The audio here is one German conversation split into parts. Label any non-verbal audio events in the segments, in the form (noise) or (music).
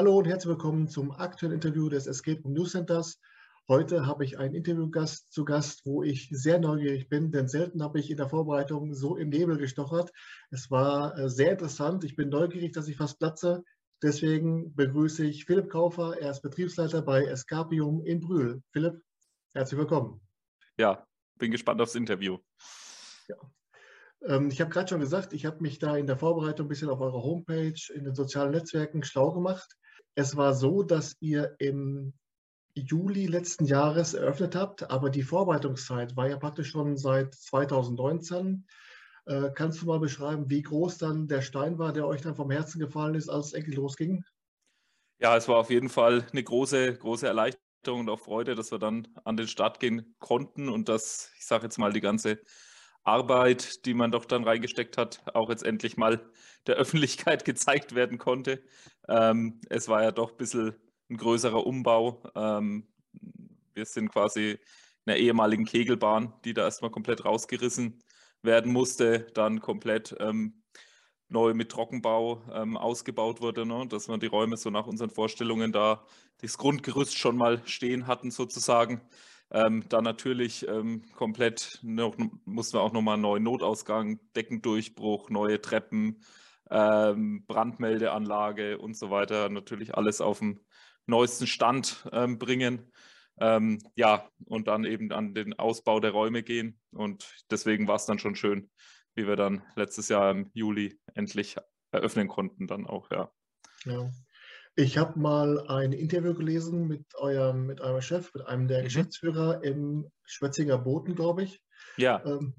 Hallo und herzlich willkommen zum aktuellen Interview des Escape Room News Centers. Heute habe ich einen Interviewgast zu Gast, wo ich sehr neugierig bin, denn selten habe ich in der Vorbereitung so im Nebel gestochert. Es war äh, sehr interessant. Ich bin neugierig, dass ich fast platze. Deswegen begrüße ich Philipp Kaufer. Er ist Betriebsleiter bei Escapium in Brühl. Philipp, herzlich willkommen. Ja, bin gespannt aufs Interview. Ja. Ähm, ich habe gerade schon gesagt, ich habe mich da in der Vorbereitung ein bisschen auf eurer Homepage, in den sozialen Netzwerken schlau gemacht. Es war so, dass ihr im Juli letzten Jahres eröffnet habt, aber die Vorbereitungszeit war ja praktisch schon seit 2019. Äh, kannst du mal beschreiben, wie groß dann der Stein war, der euch dann vom Herzen gefallen ist, als es endlich losging? Ja, es war auf jeden Fall eine große, große Erleichterung und auch Freude, dass wir dann an den Start gehen konnten und dass, ich sage jetzt mal, die ganze Arbeit, die man doch dann reingesteckt hat, auch jetzt endlich mal der (laughs) Öffentlichkeit gezeigt werden konnte. Ähm, es war ja doch ein bisschen ein größerer Umbau. Ähm, wir sind quasi in einer ehemaligen Kegelbahn, die da erstmal komplett rausgerissen werden musste, dann komplett ähm, neu mit Trockenbau ähm, ausgebaut wurde, ne? dass wir die Räume so nach unseren Vorstellungen da das Grundgerüst schon mal stehen hatten sozusagen. Ähm, dann natürlich ähm, komplett noch, mussten wir auch nochmal einen neuen Notausgang, Deckendurchbruch, neue Treppen, ähm, Brandmeldeanlage und so weiter. Natürlich alles auf dem neuesten Stand ähm, bringen. Ähm, ja, und dann eben an den Ausbau der Räume gehen. Und deswegen war es dann schon schön, wie wir dann letztes Jahr im Juli endlich eröffnen konnten, dann auch, ja. ja. Ich habe mal ein Interview gelesen mit eurem, mit eurem Chef, mit einem der mhm. Geschäftsführer im Schwetzinger Boten, glaube ich. Ja. Ähm,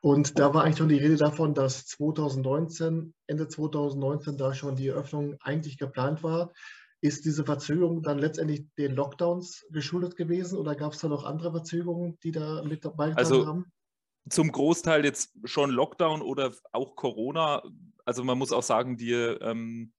und da war eigentlich schon die Rede davon, dass 2019, Ende 2019 da schon die Eröffnung eigentlich geplant war. Ist diese Verzögerung dann letztendlich den Lockdowns geschuldet gewesen oder gab es da noch andere Verzögerungen, die da mit dabei also, haben? Zum Großteil jetzt schon Lockdown oder auch Corona. Also man muss auch sagen, die, ähm,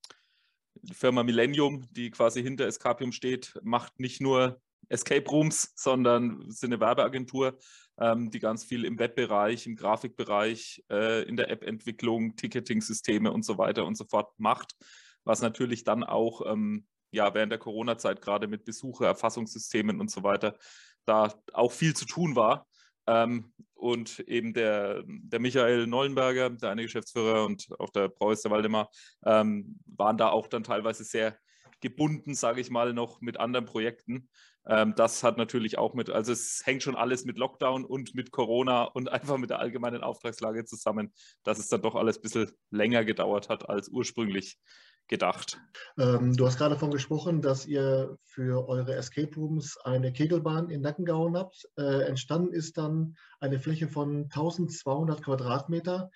die Firma Millennium, die quasi hinter Escapium steht, macht nicht nur Escape Rooms, sondern ist eine Werbeagentur, ähm, die ganz viel im Webbereich, im Grafikbereich, äh, in der App-Entwicklung, Ticketing-Systeme und so weiter und so fort macht, was natürlich dann auch ähm, ja, während der Corona-Zeit gerade mit Besuchererfassungssystemen und so weiter da auch viel zu tun war. Ähm, und eben der, der Michael Nollenberger, der eine Geschäftsführer und auch der Preuß, Waldemar, ähm, waren da auch dann teilweise sehr gebunden, sage ich mal, noch mit anderen Projekten. Ähm, das hat natürlich auch mit, also es hängt schon alles mit Lockdown und mit Corona und (laughs) einfach mit der allgemeinen Auftragslage zusammen, dass es dann doch alles ein bisschen länger gedauert hat als ursprünglich gedacht. Ähm, du hast gerade davon gesprochen, dass ihr für eure Escape Rooms eine Kegelbahn in Nacken gehauen habt. Äh, entstanden ist dann eine Fläche von 1200 Quadratmeter.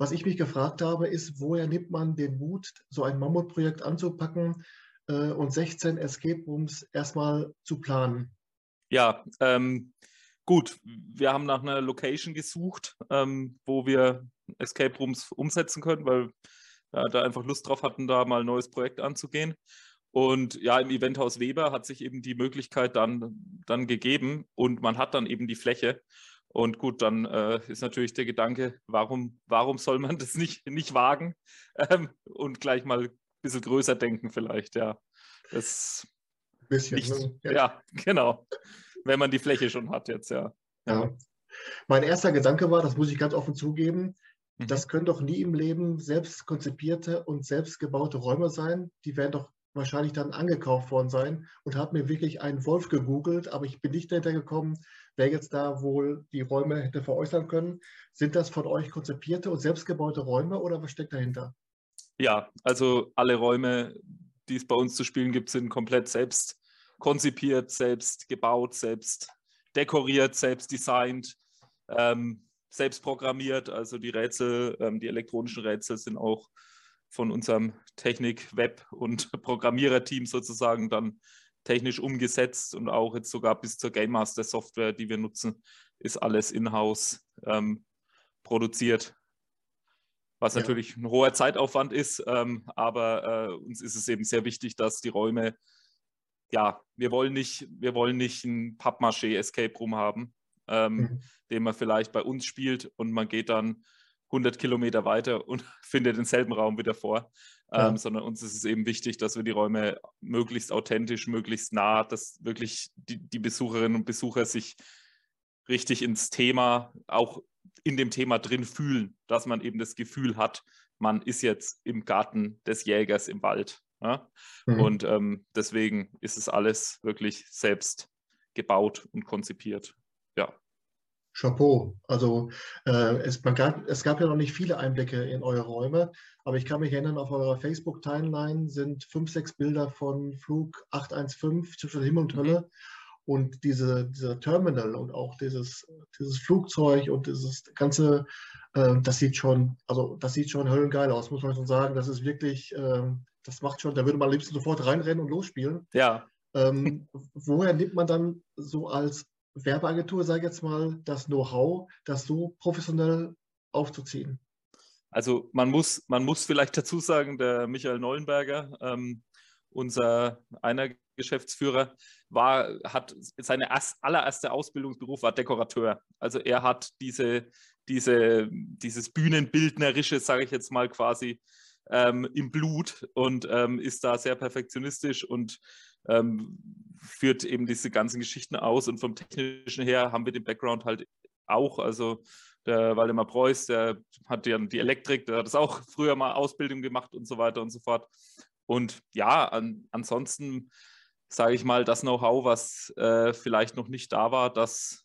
Was ich mich gefragt habe, ist, woher nimmt man den Mut, so ein Mammutprojekt anzupacken äh, und 16 Escape Rooms erstmal zu planen? Ja, ähm, gut. Wir haben nach einer Location gesucht, ähm, wo wir Escape Rooms umsetzen können, weil ja, da einfach Lust drauf hatten, da mal ein neues Projekt anzugehen. Und ja, im Eventhaus Weber hat sich eben die Möglichkeit dann, dann gegeben und man hat dann eben die Fläche. Und gut, dann äh, ist natürlich der Gedanke, warum, warum soll man das nicht, nicht wagen ähm, und gleich mal ein bisschen größer denken vielleicht, ja. Das bisschen, nicht, ne? ja. ja. genau. Wenn man die Fläche schon hat jetzt, ja. ja. Mein erster Gedanke war, das muss ich ganz offen zugeben, Mhm. Das können doch nie im Leben selbst konzipierte und selbst gebaute Räume sein. Die werden doch wahrscheinlich dann angekauft worden sein und habe mir wirklich einen Wolf gegoogelt, aber ich bin nicht dahinter gekommen, wer jetzt da wohl die Räume hätte veräußern können. Sind das von euch konzipierte und selbstgebaute Räume oder was steckt dahinter? Ja, also alle Räume, die es bei uns zu spielen gibt, sind komplett selbst konzipiert, selbst gebaut, selbst dekoriert, selbst designt. Ähm, selbst programmiert. Also die Rätsel, ähm, die elektronischen Rätsel sind auch von unserem Technik-, Web- und (laughs) Programmiererteam sozusagen dann technisch umgesetzt und auch jetzt sogar bis zur Game Master Software, die wir nutzen, ist alles in-house ähm, produziert. Was ja. natürlich ein hoher Zeitaufwand ist, ähm, aber äh, uns ist es eben sehr wichtig, dass die Räume, ja, wir wollen nicht, wir wollen nicht ein Pappmaché Escape Room haben, ähm, mhm. den man vielleicht bei uns spielt und man geht dann 100 Kilometer weiter und (laughs) finde denselben Raum wieder vor, ja. ähm, sondern uns ist es eben wichtig, dass wir die Räume möglichst authentisch, möglichst nah, dass wirklich die, die Besucherinnen und Besucher sich richtig ins Thema, auch in dem Thema drin fühlen, dass man eben das Gefühl hat, man ist jetzt im Garten des Jägers im Wald. Ja? Mhm. Und ähm, deswegen ist es alles wirklich selbst gebaut und konzipiert. Ja. Chapeau. Also äh, es, gab, es, gab, ja noch nicht viele Einblicke in eure Räume, aber ich kann mich erinnern, auf eurer Facebook-Timeline sind fünf, sechs Bilder von Flug 815 zwischen Himmel und Hölle. Mhm. Und diese, dieser Terminal und auch dieses, dieses Flugzeug und dieses ganze, äh, das sieht schon, also das sieht schon höllengeil aus, muss man schon sagen. Das ist wirklich, äh, das macht schon, da würde man am liebsten sofort reinrennen und losspielen. Ja. Ähm, woher nimmt man dann so als Werbeagentur, sage ich jetzt mal, das Know-how, das so professionell aufzuziehen? Also man muss, man muss vielleicht dazu sagen, der Michael Neuenberger, ähm, unser einer Geschäftsführer, war, hat seine allererste Ausbildungsberuf war Dekorateur. Also er hat diese, diese, dieses Bühnenbildnerische, sage ich jetzt mal quasi, ähm, im Blut und ähm, ist da sehr perfektionistisch und ähm, führt eben diese ganzen Geschichten aus. Und vom Technischen her haben wir den Background halt auch. Also der Waldemar Preuß, der hat ja die Elektrik, der hat das auch früher mal Ausbildung gemacht und so weiter und so fort. Und ja, an, ansonsten sage ich mal, das Know-how, was äh, vielleicht noch nicht da war, das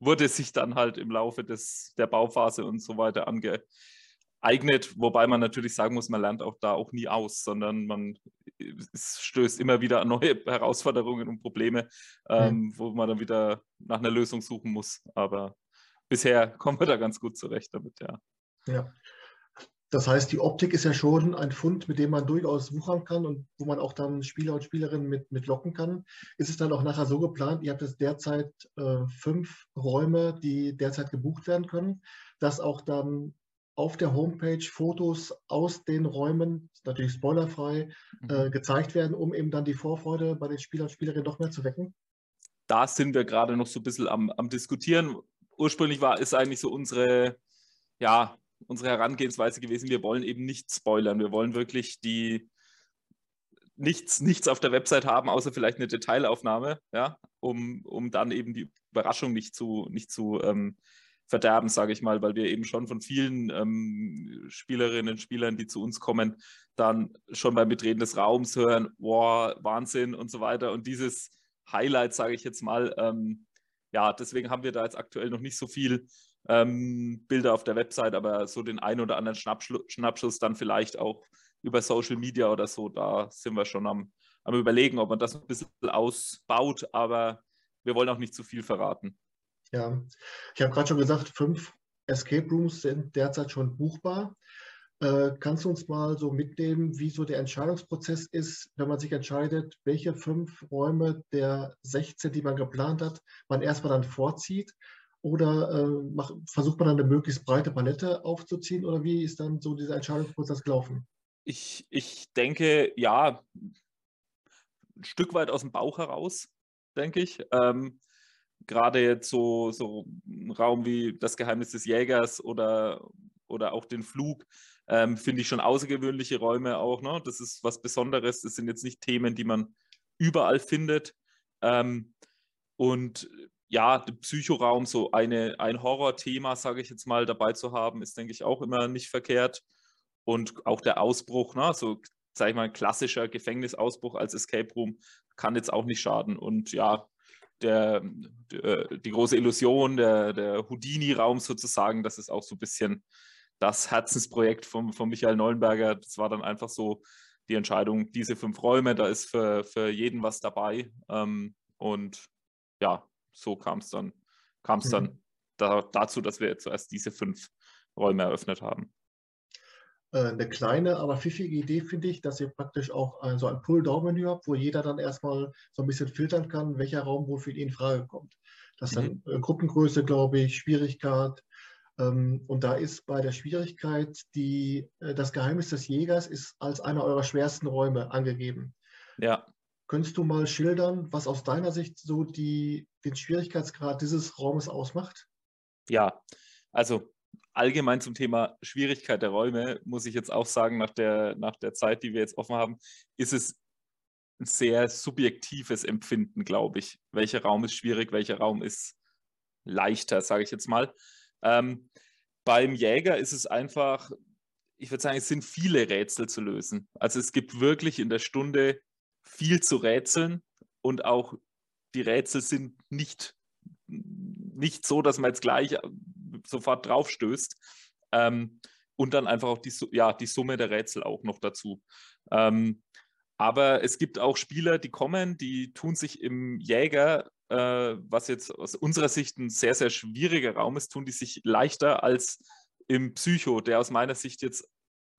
wurde sich dann halt im Laufe des, der Bauphase und so weiter ange, eignet, wobei man natürlich sagen muss, man lernt auch da auch nie aus, sondern man stößt immer wieder an neue (laughs) Herausforderungen und Probleme, ähm, mhm. wo man dann wieder nach einer Lösung suchen muss. Aber bisher (laughs) kommen wir da ganz gut zurecht damit, ja. Ja. Das heißt, die Optik ist ja schon ein Fund, mit dem man durchaus wuchern kann und wo man auch dann Spieler und Spielerinnen mit, mit locken kann. Ist es dann auch nachher so geplant, ihr habt jetzt derzeit äh, fünf Räume, die derzeit gebucht werden können, dass auch dann auf der Homepage Fotos aus den Räumen, natürlich spoilerfrei, mhm. äh, gezeigt werden, um eben dann die Vorfreude bei den Spielern und Spielerinnen noch mehr zu wecken? Da sind wir gerade noch so ein bisschen am, am Diskutieren. Ursprünglich war ist eigentlich so unsere, ja, unsere Herangehensweise gewesen, wir wollen eben nicht spoilern. Wir wollen wirklich die nichts, nichts auf der Website haben, außer vielleicht eine Detailaufnahme, ja, um, um dann eben die Überraschung nicht zu, nicht zu ähm, verderben, sage ich mal, weil wir eben schon von vielen ähm, Spielerinnen und Spielern, die zu uns kommen, dann schon beim Betreten des Raums hören, wow, Wahnsinn und so weiter. Und dieses Highlight, sage ich jetzt mal, ähm, ja, deswegen haben wir da jetzt aktuell noch nicht so viel ähm, Bilder auf der Website, aber so den einen oder anderen Schnappschlu Schnappschuss dann vielleicht auch über Social Media oder so, da sind wir schon am, am überlegen, ob man das ein bisschen ausbaut, aber wir wollen auch nicht zu viel verraten. Ja, ich habe gerade schon gesagt, fünf Escape Rooms sind derzeit schon buchbar. Äh, kannst du uns mal so mitnehmen, wie so der Entscheidungsprozess ist, wenn man sich entscheidet, welche fünf Räume der 16, die man geplant hat, man erstmal dann vorzieht? Oder äh, mach, versucht man dann eine möglichst breite Palette aufzuziehen? Oder wie ist dann so dieser Entscheidungsprozess gelaufen? Ich, ich denke, ja, ein Stück weit aus dem Bauch heraus, denke ich. Ähm, gerade jetzt so, so ein Raum wie das Geheimnis des Jägers oder, oder auch den Flug, ähm, finde ich schon außergewöhnliche Räume auch. Ne? Das ist was Besonderes. Das sind jetzt nicht Themen, die man überall findet. Ähm, und ja, der Psychoraum, so eine, ein Horrorthema, sage ich jetzt mal, dabei zu haben, ist, denke ich, auch immer nicht verkehrt. Und auch der Ausbruch, ne? so, sage ich mal, klassischer Gefängnisausbruch als Escape Room kann jetzt auch nicht schaden. Und ja, der, der, die große Illusion, der, der Houdini-Raum sozusagen, das ist auch so ein bisschen das Herzensprojekt von, von Michael Neuenberger. Das war dann einfach so die Entscheidung, diese fünf Räume, da ist für, für jeden was dabei. Ähm, und ja, so kam es dann, kam's mhm. dann da, dazu, dass wir zuerst diese fünf Räume eröffnet haben. Äh, eine kleine, aber pfiffige Idee finde ich, dass ihr praktisch auch so ein Pull-Down-Menü habt, wo jeder dann erstmal so ein bisschen filtern kann, welcher Raum wohl für ihn in Frage kommt. Das ist mhm. dann äh, Gruppengröße, glaube ich, Schwierigkeit. Ähm, und da ist bei der Schwierigkeit die, äh, das Geheimnis des Jägers ist als einer eurer schwersten Räume angegeben. Ja. Könntest du mal schildern, was aus deiner Sicht so die, den Schwierigkeitsgrad dieses Raumes ausmacht? Ja, also allgemein zum Thema Schwierigkeit der Räume muss ich jetzt auch sagen, nach der, nach der Zeit, die wir jetzt offen haben, ist es ein sehr subjektives Empfinden, glaube ich. Welcher Raum ist schwierig, welcher Raum ist leichter, sage ich jetzt mal. Ähm, beim Jäger ist es einfach, ich würde sagen, es sind viele Rätsel zu lösen. Also es gibt wirklich in der Stunde viel zu rätseln und auch die Rätsel sind nicht, nicht so, dass man jetzt gleich sofort draufstößt. Ähm, und dann einfach auch die, ja, die Summe der Rätsel auch noch dazu. Ähm, aber es gibt auch Spieler, die kommen, die tun sich im Jäger, äh, was jetzt aus unserer Sicht ein sehr, sehr schwieriger Raum ist, tun die sich leichter als im Psycho, der aus meiner Sicht jetzt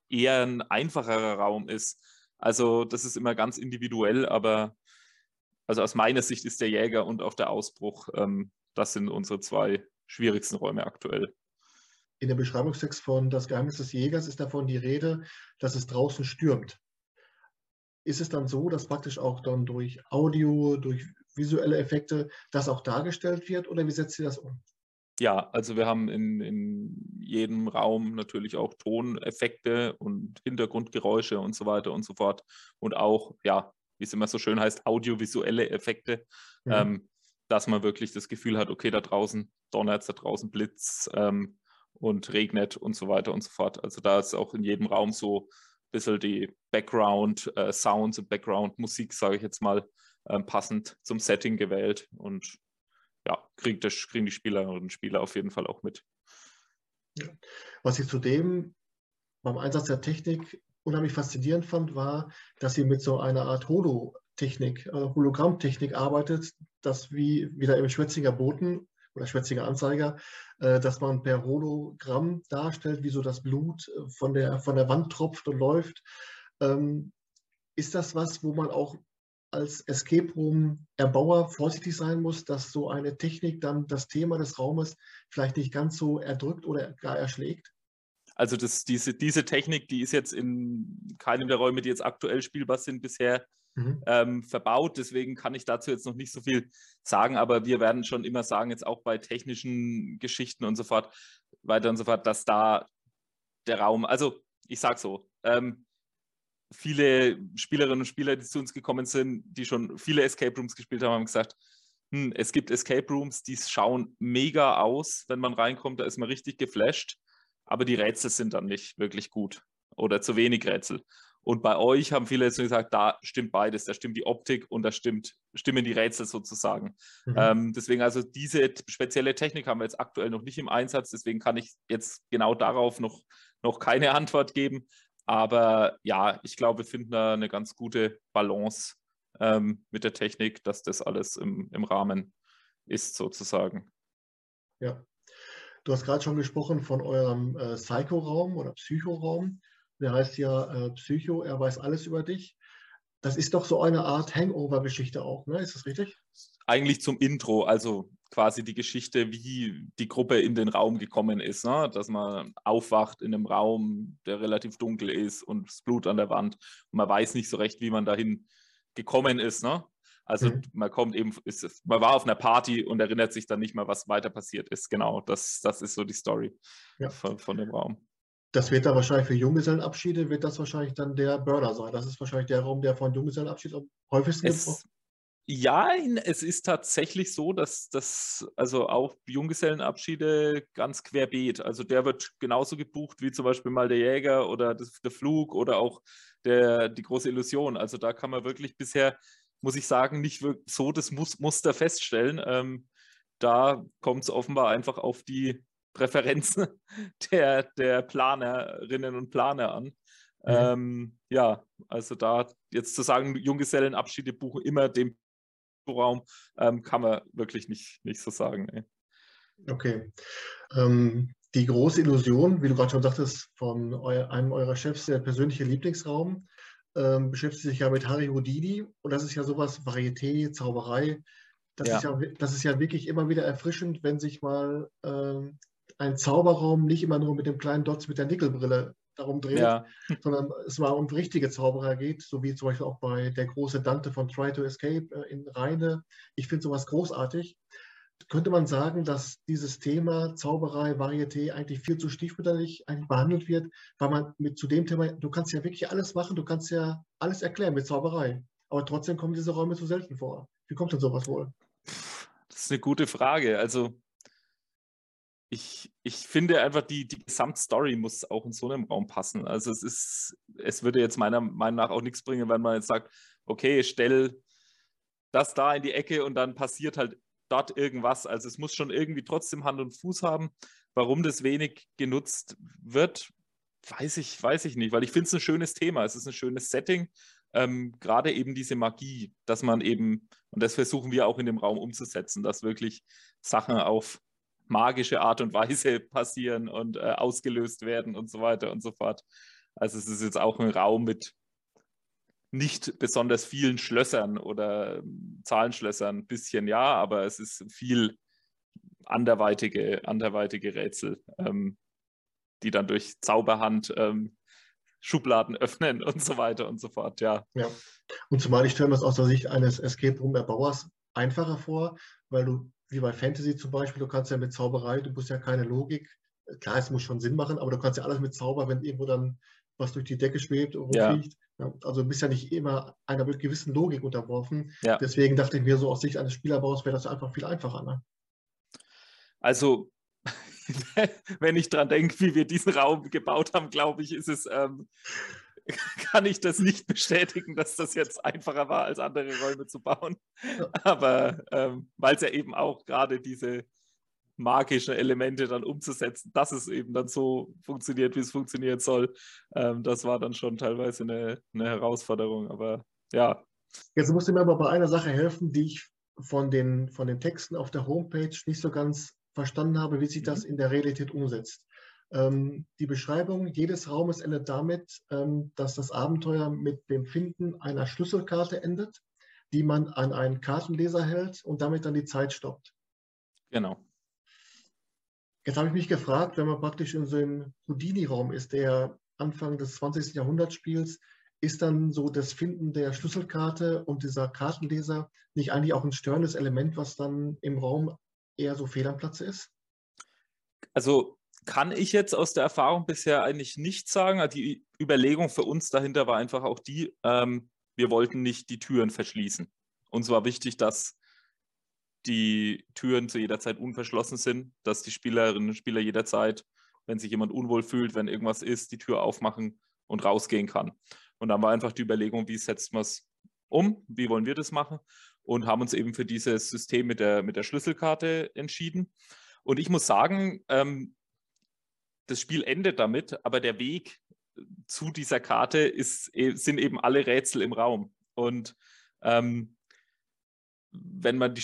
eher ein einfacherer Raum ist. Also das ist immer ganz individuell, aber also aus meiner Sicht ist der Jäger und auch der Ausbruch, ähm, das sind unsere zwei schwierigsten Räume aktuell. In der Beschreibungstext von Das Geheimnis des Jägers ist davon die Rede, dass es draußen stürmt ist es dann so, dass praktisch auch dann durch Audio, durch visuelle Effekte das auch dargestellt wird oder wie setzt ihr das um? Ja, also wir haben in, in jedem Raum natürlich auch Toneffekte und Hintergrundgeräusche und so weiter und so fort. Und auch, ja, wie es immer so schön heißt, audiovisuelle Effekte, mhm. ähm, dass man wirklich das Gefühl hat, okay, da draußen donnert es, da draußen blitzt ähm, und regnet und so weiter und so fort. Also da ist auch in jedem Raum so bisschen die Background-Sounds äh, und Background-Musik, sage ich jetzt mal, äh, passend zum Setting gewählt. Und ja, kriegt das, kriegen die Spielerinnen und Spieler auf jeden Fall auch mit. Ja. Was ich zudem beim Einsatz der Technik unheimlich faszinierend fand, war, dass sie mit so einer Art Holo-Technik, also Hologrammtechnik arbeitet, das wie wieder im Schwetzinger Boten oder Schwätziger Anzeiger, äh, dass man per Hologramm darstellt, wie so das Blut äh, von der, von der Wand tropft und läuft. Ähm, ist das was, wo man auch als Escape Room Erbauer vorsichtig sein muss, dass so eine Technik dann das Thema des Raumes vielleicht nicht ganz so erdrückt oder gar erschlägt? Also das, diese, diese Technik, die ist jetzt in keinem der Räume, die jetzt aktuell spielbar sind, bisher mhm. ähm, verbaut. Deswegen kann ich dazu jetzt noch nicht so viel sagen, aber wir werden schon immer sagen, jetzt auch bei technischen Geschichten und so fort, weiter und so fort, dass da der Raum, also ich sage so, ähm, viele Spielerinnen und Spieler, die zu uns gekommen sind, die schon viele Escape Rooms gespielt haben, haben gesagt, hm, es gibt Escape Rooms, die schauen mega aus, wenn man reinkommt, da ist man richtig geflasht, aber die Rätsel sind dann nicht wirklich gut oder zu wenig Rätsel. Und bei euch haben viele jetzt gesagt, da stimmt beides, da stimmt die Optik und da stimmt, stimmen die Rätsel sozusagen. Mhm. Ähm, deswegen also diese spezielle Technik haben wir jetzt aktuell noch nicht im Einsatz, deswegen kann ich jetzt genau darauf noch, noch keine (laughs) Antwort geben. Aber ja, ich glaube, wir finden da eine ganz gute Balance ähm, mit der Technik, dass das alles im, im Rahmen ist sozusagen. Ja. Du hast gerade schon gesprochen von eurem äh, Psycho-Raum oder Psychoraum der heißt ja äh, Psycho, er weiß alles über dich. Das ist doch so eine Art Hangover-Geschichte auch, ne? Ist das richtig? Eigentlich zum Intro, also quasi die Geschichte, wie die Gruppe in den Raum gekommen ist, ne? dass man aufwacht in einem Raum, der relativ dunkel ist und das Blut an der Wand und man weiß nicht so recht, wie man dahin gekommen ist. Ne? Also mhm. man kommt eben, ist, man war auf einer Party und erinnert sich dann nicht mehr, was weiter passiert ist. Genau, das, das ist so die Story ja. von, von dem Raum. Das wird dann wahrscheinlich für Junggesellenabschiede, wird das wahrscheinlich dann der Burner sein. Das ist wahrscheinlich der Raum, der von Junggesellenabschied am häufigsten es, Ja, es ist tatsächlich so, dass das also auch Junggesellenabschiede ganz querbeet. Also der wird genauso gebucht wie zum Beispiel mal der Jäger oder das, der Flug oder auch der, die große Illusion. Also da kann man wirklich bisher, muss ich sagen, nicht so das Muster feststellen. Ähm, da kommt es offenbar einfach auf die Präferenzen (laughs) der, der Planerinnen und Planer an. Mhm. Ähm, ja, also da jetzt zu sagen, Junggesellenabschiede buchen immer den Raum, ähm, kann man wirklich nicht, nicht so sagen. Nee. Okay. Ähm, die große Illusion, wie du gerade schon sagtest, von eu einem eurer Chefs, der persönliche Lieblingsraum, ähm, beschäftigt sich ja mit Harry Houdini und das ist ja sowas Varieté, Zauberei. Das, ja. Ist ja, das ist ja wirklich immer wieder erfrischend, wenn sich mal ähm, ein Zauberraum nicht immer nur mit dem kleinen Dots mit der Nickelbrille darum dreht, ja. sondern es mal um richtige Zauberer geht, so wie zum Beispiel auch bei der große Dante von Try to Escape äh, in Rheine. Ich finde sowas großartig. könnte man sagen, dass dieses Thema Zauberei, Varieté eigentlich viel zu stiefmütterlich eigentlich behandelt wird, weil man mit zu dem Thema, du kannst ja wirklich alles machen, du kannst ja alles erklären mit Zauberei, aber trotzdem kommen diese Räume zu selten vor. Wie kommt denn sowas wohl? Das ist eine gute Frage. Also ich, ich finde einfach, die, die Gesamtstory muss auch in so einem Raum passen. Also es ist, es würde jetzt meiner Meinung nach auch nichts bringen, wenn man jetzt sagt, okay, stell das da in die Ecke und dann passiert halt dort irgendwas. Also es muss schon irgendwie trotzdem Hand und Fuß haben. Warum das wenig genutzt wird, weiß ich, weiß ich nicht, weil ich finde es ein schönes Thema. Es ist ein schönes Setting. Ähm, Gerade eben diese Magie, dass man eben, und das versuchen wir auch in dem Raum umzusetzen, dass wirklich Sachen auf magische Art und Weise (laughs) passieren und äh, ausgelöst werden und so weiter und so fort. Also es ist jetzt auch ein Raum mit nicht besonders vielen Schlössern oder ähm, Zahlenschlössern, ein bisschen ja, aber es ist viel anderweitige, anderweitige Rätsel, ähm, die dann durch Zauberhand ähm, Schubladen (laughs) öffnen und so weiter und so fort, ja. Ja, und zumal ich stelle mir das aus der Sicht eines Escape Room Erbauers einfacher vor, weil du, wie bei Fantasy zum Beispiel, du kannst ja mit Zauberei, du musst ja keine Logik, klar, es muss schon Sinn machen, aber du kannst ja alles mit Zauber, wenn irgendwo dann was durch die Decke schwebt und rumfliegt. Ja. Ja, also du bist ja nicht immer einer gewissen Logik unterworfen. Ja. Deswegen dachte ich mir so aus Sicht eines Spielerbaus wäre das einfach viel einfacher. Ne? Also (laughs) wenn ich daran denke, wie wir diesen Raum gebaut haben, glaube ich, ist es, ähm, (laughs) kann ich das nicht bestätigen, dass das jetzt einfacher war, als andere Räume zu bauen. Aber ähm, weil es ja eben auch gerade diese magischen Elemente dann umzusetzen, dass es eben dann so funktioniert, wie es funktionieren soll. Ähm, das war dann schon teilweise eine, eine Herausforderung, aber ja. Jetzt musst du mir aber bei einer Sache helfen, die ich von den, von den Texten auf der Homepage nicht so ganz verstanden habe, wie sich das mhm. in der Realität umsetzt. Ähm, die Beschreibung jedes Raumes endet damit, ähm, dass das Abenteuer mit dem Finden einer Schlüsselkarte endet, die man an einen Kartenleser hält und damit dann die Zeit stoppt. Genau. Jetzt habe ich mich gefragt, wenn man praktisch in so einem Houdini-Raum ist, der Anfang des 20. Jahrhunderts spielt, ist dann so das Finden der Schlüsselkarte und dieser Kartenleser nicht eigentlich auch ein störendes Element, was dann im Raum eher so fehl am Platze ist? Also kann ich jetzt aus der Erfahrung bisher eigentlich nicht sagen. Also die Überlegung für uns dahinter war einfach auch die, ähm, wir wollten nicht die Türen verschließen. Uns war wichtig, dass die Türen zu jeder Zeit unverschlossen sind, dass die Spielerinnen und Spieler jederzeit, wenn sich jemand unwohl fühlt, wenn irgendwas ist, die Tür aufmachen und rausgehen kann. Und dann war einfach die Überlegung, wie setzt man es um, wie wollen wir das machen und haben uns eben für dieses System mit der, mit der Schlüsselkarte entschieden. Und ich muss sagen, ähm, das Spiel endet damit, aber der Weg zu dieser Karte ist, e, sind eben alle Rätsel im Raum. Und ähm, wenn man die,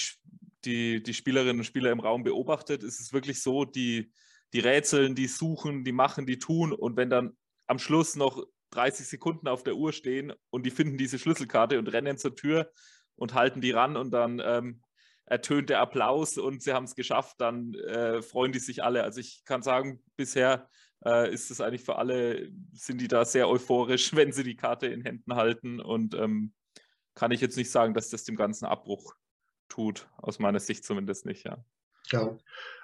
die, die Spielerinnen und Spieler im Raum beobachtet, ist es wirklich so, die, die rätseln, die suchen, die machen, die tun. Und wenn dann am Schluss noch 30 Sekunden auf der Uhr stehen und die finden diese Schlüsselkarte und rennen zur Tür und halten die ran und dann ähm, ertönt der Applaus und sie haben es geschafft, dann äh, freuen die sich alle. Also ich kann sagen, bisher äh, ist es eigentlich für alle, sind die da sehr euphorisch, (laughs) wenn sie die Karte in Händen halten und ähm, kann ich jetzt nicht sagen, dass das dem ganzen Abbruch tut, aus meiner Sicht zumindest nicht, ja. Ja,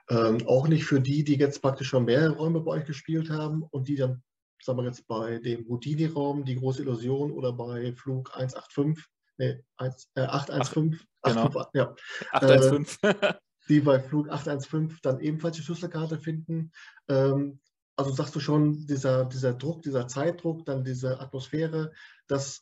ähm, auch nicht für die, die jetzt praktisch schon mehrere Räume bei euch gespielt haben und die dann, sagen wir jetzt bei dem Houdini-Raum, die große Illusion oder bei Flug 185, nee, 1, äh, 815, Ach, genau. 8, (laughs) ja, 815. Äh, (laughs) die bei Flug 815 dann ebenfalls die Schlüsselkarte finden. Ähm, also sagst du schon, dieser, dieser Druck, dieser Zeitdruck, dann diese Atmosphäre, das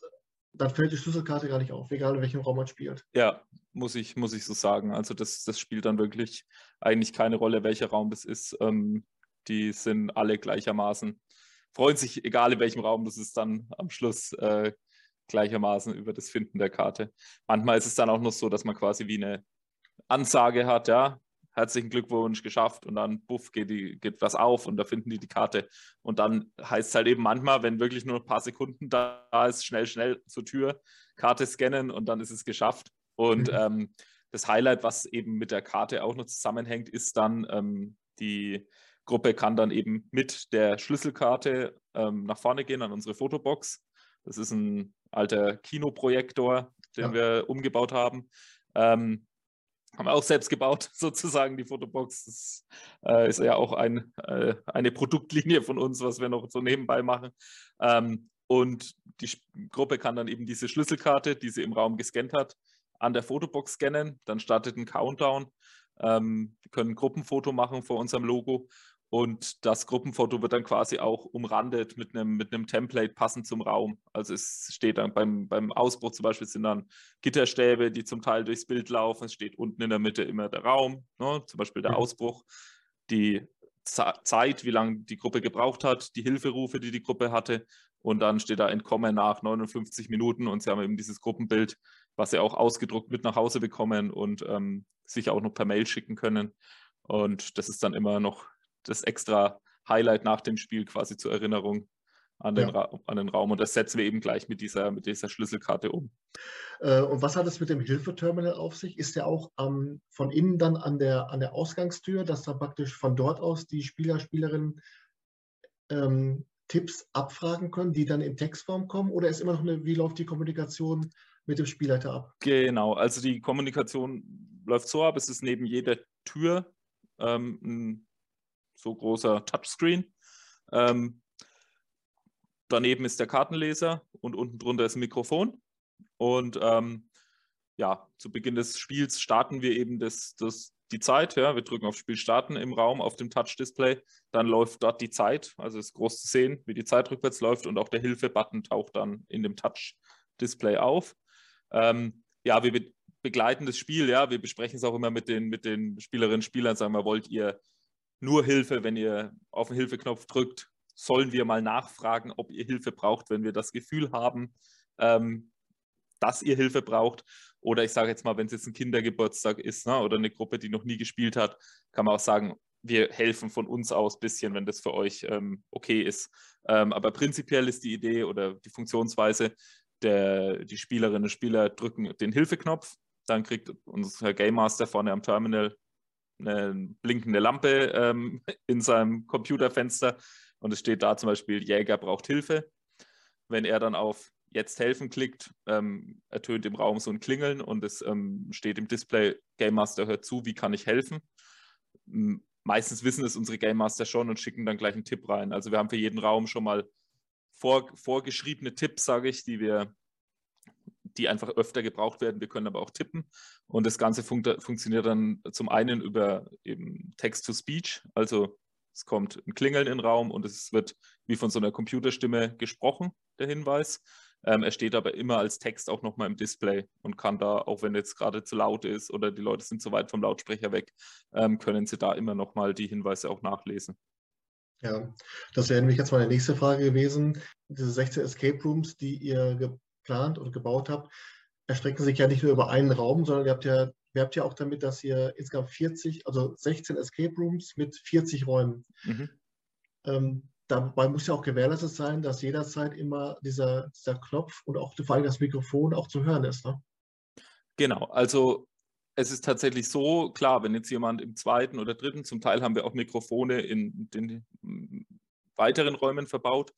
dann fällt die Schlüsselkarte gar nicht auf, egal in welchem Raum man spielt. Ja, muss ich, muss ich so sagen. Also das, das spielt dann wirklich eigentlich keine Rolle, welcher Raum das ist. Ähm, die sind alle gleichermaßen, freuen sich, egal in welchem Raum das ist, dann am Schluss äh, gleichermaßen über das Finden der Karte. Manchmal ist es dann auch noch so, dass man quasi wie eine Ansage hat, ja, herzlichen Glückwunsch geschafft und dann buff geht, die, geht was auf und da finden die die Karte. Und dann heißt es halt eben manchmal, wenn wirklich nur ein paar Sekunden da ist, schnell, schnell zur Tür, Karte scannen und dann ist es geschafft. Und mhm. ähm, das Highlight, was eben mit der Karte auch noch zusammenhängt, ist dann, ähm, die Gruppe kann dann eben mit der Schlüsselkarte ähm, nach vorne gehen an unsere Fotobox. Das ist ein alter Kinoprojektor, den ja. wir umgebaut haben. Ähm, haben wir auch selbst gebaut, (laughs) sozusagen, die Fotobox. Das äh, ist ja auch ein, äh, eine Produktlinie von uns, was wir noch so nebenbei machen. Ähm, und die Gruppe kann dann eben diese Schlüsselkarte, die sie im Raum gescannt hat, an der Fotobox scannen. Dann startet ein Countdown. Ähm, wir können ein Gruppenfoto machen vor unserem Logo und das Gruppenfoto wird dann quasi auch umrandet mit einem, mit einem Template passend zum Raum. Also es steht dann beim, beim Ausbruch zum Beispiel sind dann Gitterstäbe, die zum Teil durchs Bild laufen. Es steht unten in der Mitte immer der Raum, ne? zum Beispiel der mhm. Ausbruch, die Zeit, wie lange die Gruppe gebraucht hat, die Hilferufe, die die Gruppe hatte. Und dann steht da Entkommen nach 59 Minuten und sie haben eben dieses Gruppenbild, was sie auch ausgedruckt mit nach Hause bekommen und ähm, sich auch noch per Mail schicken können. Und das ist dann immer noch das extra Highlight nach dem Spiel quasi zur Erinnerung an den, ja. an den Raum. Und das setzen wir eben gleich mit dieser, mit dieser Schlüsselkarte um. Äh, und was hat es mit dem Hilfeterminal auf sich? Ist der auch ähm, von innen dann an der, an der Ausgangstür, dass da praktisch von dort aus die Spieler, Spielerinnen ähm, Tipps abfragen können, die dann in Textform kommen? Oder ist immer noch eine, wie läuft die Kommunikation mit dem Spielleiter ab? Genau, also die Kommunikation läuft so ab, es ist neben jeder Tür ähm, ein so großer Touchscreen. Ähm, daneben ist der Kartenleser und unten drunter ist ein Mikrofon. Und ähm, ja, zu Beginn des Spiels starten wir eben das, das, die Zeit. Ja. Wir drücken auf Spiel starten im Raum auf dem Touch-Display. Dann läuft dort die Zeit. Also ist groß zu sehen, wie die Zeit rückwärts läuft. Und auch der Hilfe-Button taucht dann in dem Touch-Display auf. Ähm, ja, wir be begleiten das Spiel. Ja. Wir besprechen es auch immer mit den, mit den Spielerinnen und Spielern. Sagen wir, wollt ihr nur Hilfe, wenn ihr auf den Hilfeknopf drückt. Sollen wir mal nachfragen, ob ihr Hilfe braucht, wenn wir das Gefühl haben, ähm, dass ihr Hilfe braucht. Oder ich sage jetzt mal, wenn es jetzt ein Kindergeburtstag ist ne, oder eine Gruppe, die noch nie gespielt hat, kann man auch sagen, wir helfen von uns aus ein bisschen, wenn das für euch ähm, okay ist. Ähm, aber prinzipiell ist die Idee oder die Funktionsweise, der, die Spielerinnen und Spieler drücken den Hilfeknopf, dann kriegt unser Game Master vorne am Terminal eine blinkende Lampe ähm, (laughs) in seinem Computerfenster und es steht da zum Beispiel, Jäger braucht Hilfe. Wenn er dann auf Jetzt helfen klickt, ähm, ertönt im Raum so ein Klingeln und es ähm, steht im Display, Game Master hört zu, wie kann ich helfen? Meistens wissen es unsere Game Master schon und schicken dann gleich einen Tipp rein. Also wir haben für jeden Raum schon mal vor, vorgeschriebene Tipps, sage ich, die wir die einfach öfter gebraucht werden. Wir können aber auch tippen. Und das Ganze fun funktioniert dann zum einen über eben Text-to-Speech, also es kommt ein Klingeln in den Raum und es wird wie von so einer Computerstimme gesprochen, der Hinweis. Ähm, er steht aber immer als Text auch nochmal im Display und kann da, auch wenn jetzt gerade zu laut ist oder die Leute sind zu weit vom Lautsprecher weg, ähm, können sie da immer nochmal die Hinweise auch nachlesen. Ja, das wäre nämlich jetzt meine nächste Frage gewesen. Diese 16 Escape Rooms, die ihr geplant und gebaut habt, erstrecken sich ja nicht nur über einen Raum, sondern ihr habt ja, ihr habt ja auch damit, dass ihr insgesamt 40, also 16 Escape Rooms mit 40 Räumen. Mhm. Ähm, dabei muss ja auch gewährleistet sein, dass jederzeit immer dieser, dieser Knopf und auch vor allem das Mikrofon auch zu hören ist. Ne? Genau, also es ist tatsächlich so, klar, wenn jetzt jemand im zweiten oder dritten, zum Teil haben wir auch Mikrofone in den weiteren Räumen verbaut.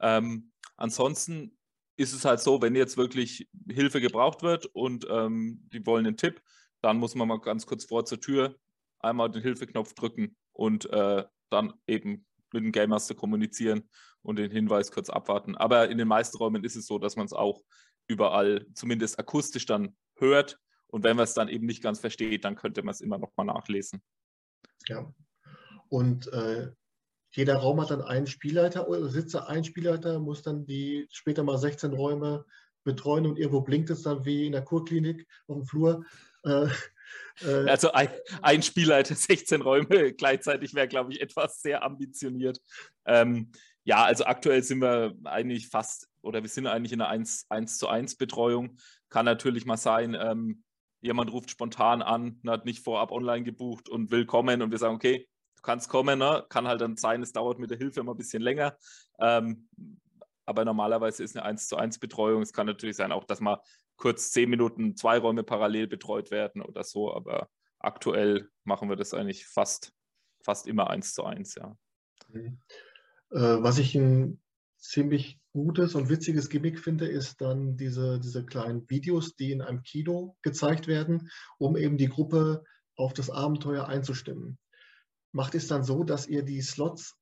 Ähm, ansonsten ist es halt so, wenn jetzt wirklich Hilfe gebraucht wird und ähm, die wollen einen Tipp, dann muss man mal ganz kurz vor zur Tür einmal den Hilfeknopf drücken und äh, dann eben mit dem Game Master kommunizieren und den Hinweis kurz abwarten. Aber in den meisten Räumen ist es so, dass man es auch überall zumindest akustisch dann hört. Und wenn man es dann eben nicht ganz versteht, dann könnte man es immer noch mal nachlesen. Ja. Und äh, jeder Raum hat dann einen Spielleiter oder Sitzer, ein Spielleiter, muss dann die später mal 16 Räume betreuen und irgendwo blinkt es dann wie in der Kurklinik auf dem Flur. Äh, äh, also ein, ein, Spielleiter, (laughs) 16 Räume gleichzeitig wäre, glaube ich, etwas sehr ambitioniert. Ähm, ja, also aktuell sind wir eigentlich fast oder wir sind eigentlich in einer 1, 1 zu 1 Betreuung. Kann natürlich mal sein, ähm, jemand ruft spontan an, hat nicht vorab online gebucht und will kommen und wir sagen, okay, kannst kommen, ne? kann halt dann sein, es dauert mit der Hilfe immer ein bisschen länger. Ähm, aber normalerweise ist eine 1 zu 1 Betreuung. Es kann natürlich sein, auch dass mal kurz zehn Minuten zwei Räume parallel betreut werden oder so, aber aktuell machen wir das eigentlich fast, fast immer 1 zu 1, ja. Mhm. Äh, was ich ein ziemlich gutes und witziges Gimmick finde, ist dann diese, diese kleinen Videos, die in einem Kino gezeigt werden, um eben die Gruppe auf das Abenteuer einzustimmen. Macht es dann so, dass ihr die Slots